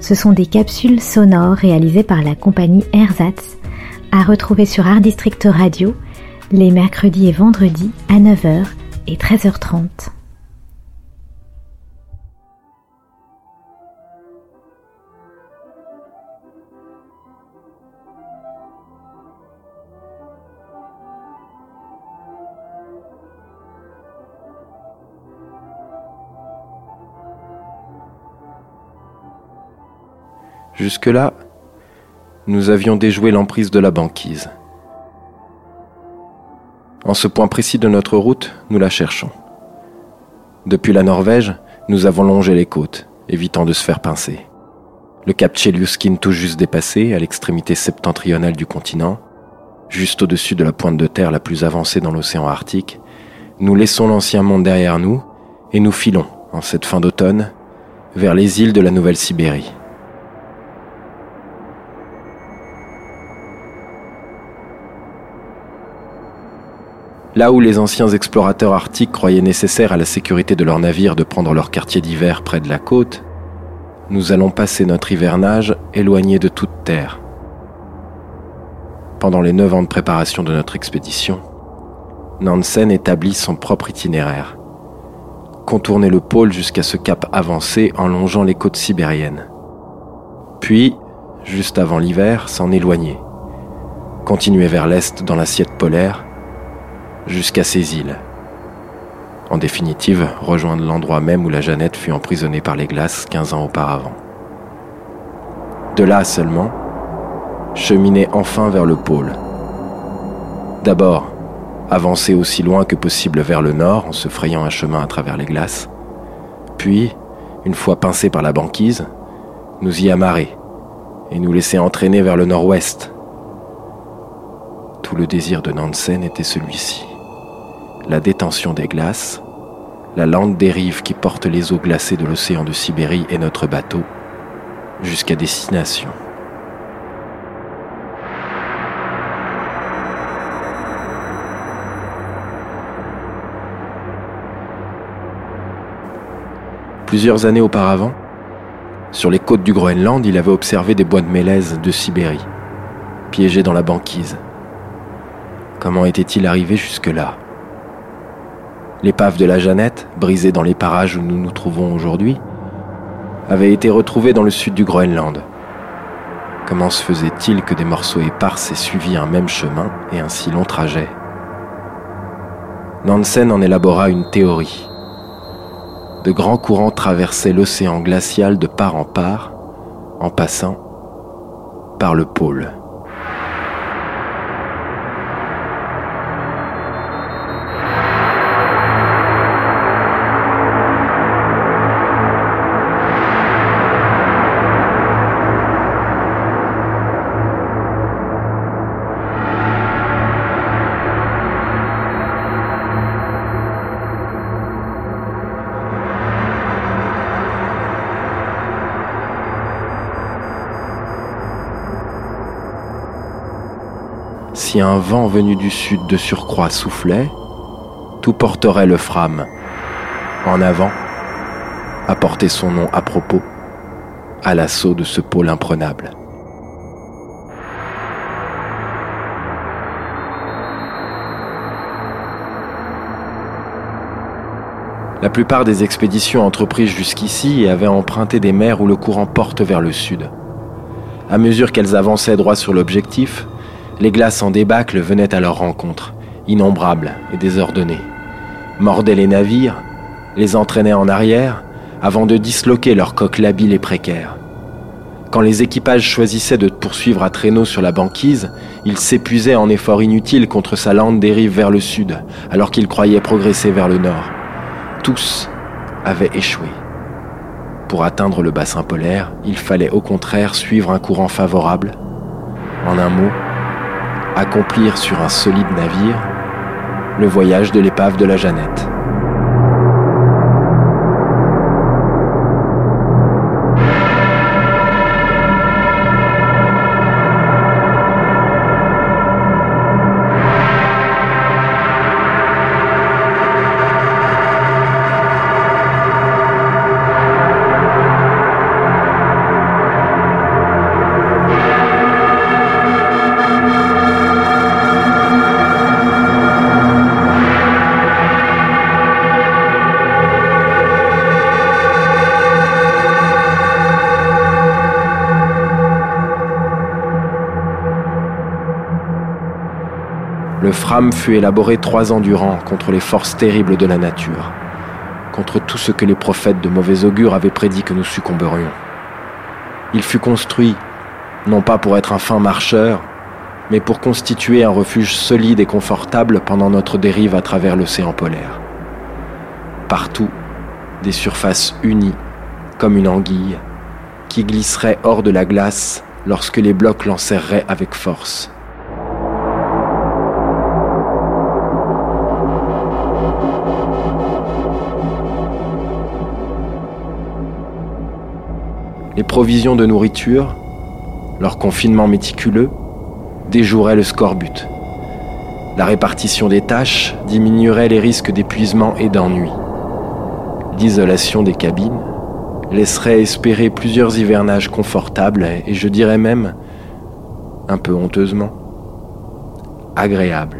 ce sont des capsules sonores réalisées par la compagnie Ersatz, à retrouver sur Art District Radio les mercredis et vendredis à 9h et 13h30. Jusque-là, nous avions déjoué l'emprise de la banquise. En ce point précis de notre route, nous la cherchons. Depuis la Norvège, nous avons longé les côtes, évitant de se faire pincer. Le cap Chelyuskin tout juste dépassé, à l'extrémité septentrionale du continent, juste au-dessus de la pointe de terre la plus avancée dans l'océan Arctique, nous laissons l'ancien monde derrière nous et nous filons, en cette fin d'automne, vers les îles de la Nouvelle-Sibérie. Là où les anciens explorateurs arctiques croyaient nécessaire à la sécurité de leurs navires de prendre leur quartier d'hiver près de la côte, nous allons passer notre hivernage éloigné de toute terre. Pendant les neuf ans de préparation de notre expédition, Nansen établit son propre itinéraire. Contourner le pôle jusqu'à ce cap avancé en longeant les côtes sibériennes. Puis, juste avant l'hiver, s'en éloigner. Continuer vers l'est dans l'assiette polaire jusqu'à ces îles. En définitive, rejoindre l'endroit même où la Jeannette fut emprisonnée par les glaces 15 ans auparavant. De là seulement, cheminer enfin vers le pôle. D'abord, avancer aussi loin que possible vers le nord en se frayant un chemin à travers les glaces. Puis, une fois pincés par la banquise, nous y amarrer et nous laisser entraîner vers le nord-ouest. Tout le désir de Nansen était celui-ci la détention des glaces, la lente dérive qui porte les eaux glacées de l'océan de Sibérie et notre bateau jusqu'à destination. Plusieurs années auparavant, sur les côtes du Groenland, il avait observé des bois de mélèze de Sibérie, piégés dans la banquise. Comment était-il arrivé jusque-là? L'épave de la Jeannette, brisée dans les parages où nous nous trouvons aujourd'hui, avait été retrouvée dans le sud du Groenland. Comment se faisait-il que des morceaux épars aient suivi un même chemin et un si long trajet? Nansen en élabora une théorie. De grands courants traversaient l'océan glacial de part en part, en passant par le pôle. Si un vent venu du sud de surcroît soufflait, tout porterait le Fram en avant, à porter son nom à propos, à l'assaut de ce pôle imprenable. La plupart des expéditions entreprises jusqu'ici avaient emprunté des mers où le courant porte vers le sud. À mesure qu'elles avançaient droit sur l'objectif, les glaces en débâcle venaient à leur rencontre, innombrables et désordonnées, mordaient les navires, les entraînaient en arrière, avant de disloquer leurs coques labiles et précaires. Quand les équipages choisissaient de poursuivre à traîneau sur la banquise, ils s'épuisaient en efforts inutiles contre sa lente dérive vers le sud, alors qu'ils croyaient progresser vers le nord. Tous avaient échoué. Pour atteindre le bassin polaire, il fallait au contraire suivre un courant favorable, En un mot, accomplir sur un solide navire le voyage de l'épave de la Jeannette. Le Fram fut élaboré trois ans durant contre les forces terribles de la nature, contre tout ce que les prophètes de mauvais augure avaient prédit que nous succomberions. Il fut construit, non pas pour être un fin marcheur, mais pour constituer un refuge solide et confortable pendant notre dérive à travers l'océan polaire. Partout, des surfaces unies, comme une anguille, qui glisserait hors de la glace lorsque les blocs l'enserreraient avec force. Les provisions de nourriture, leur confinement méticuleux, déjoueraient le scorbut. La répartition des tâches diminuerait les risques d'épuisement et d'ennui. L'isolation des cabines laisserait espérer plusieurs hivernages confortables et je dirais même, un peu honteusement, agréables.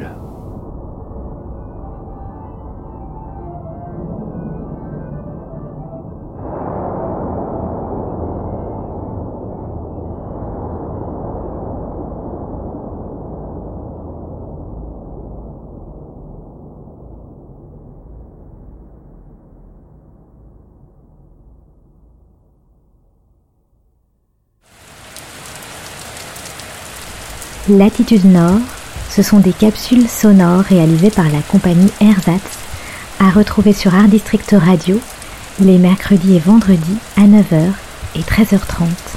Latitude Nord, ce sont des capsules sonores réalisées par la compagnie Ersatz, à retrouver sur Art District Radio les mercredis et vendredis à 9h et 13h30.